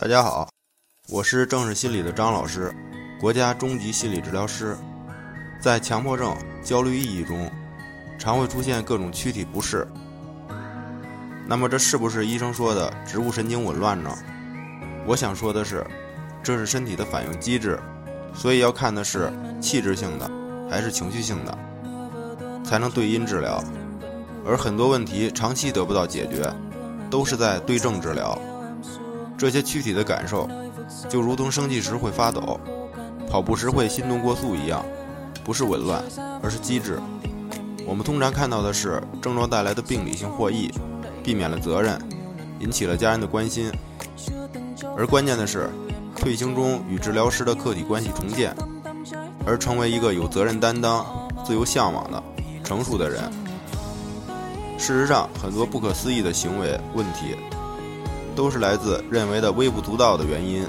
大家好，我是正视心理的张老师，国家中级心理治疗师。在强迫症、焦虑抑郁中，常会出现各种躯体不适。那么，这是不是医生说的植物神经紊乱呢？我想说的是，这是身体的反应机制，所以要看的是器质性的还是情绪性的，才能对因治疗。而很多问题长期得不到解决，都是在对症治疗。这些躯体的感受，就如同生气时会发抖、跑步时会心动过速一样，不是紊乱，而是机制。我们通常看到的是症状带来的病理性获益，避免了责任，引起了家人的关心。而关键的是，退行中与治疗师的客体关系重建，而成为一个有责任担当、自由向往的成熟的人。事实上，很多不可思议的行为问题。都是来自认为的微不足道的原因。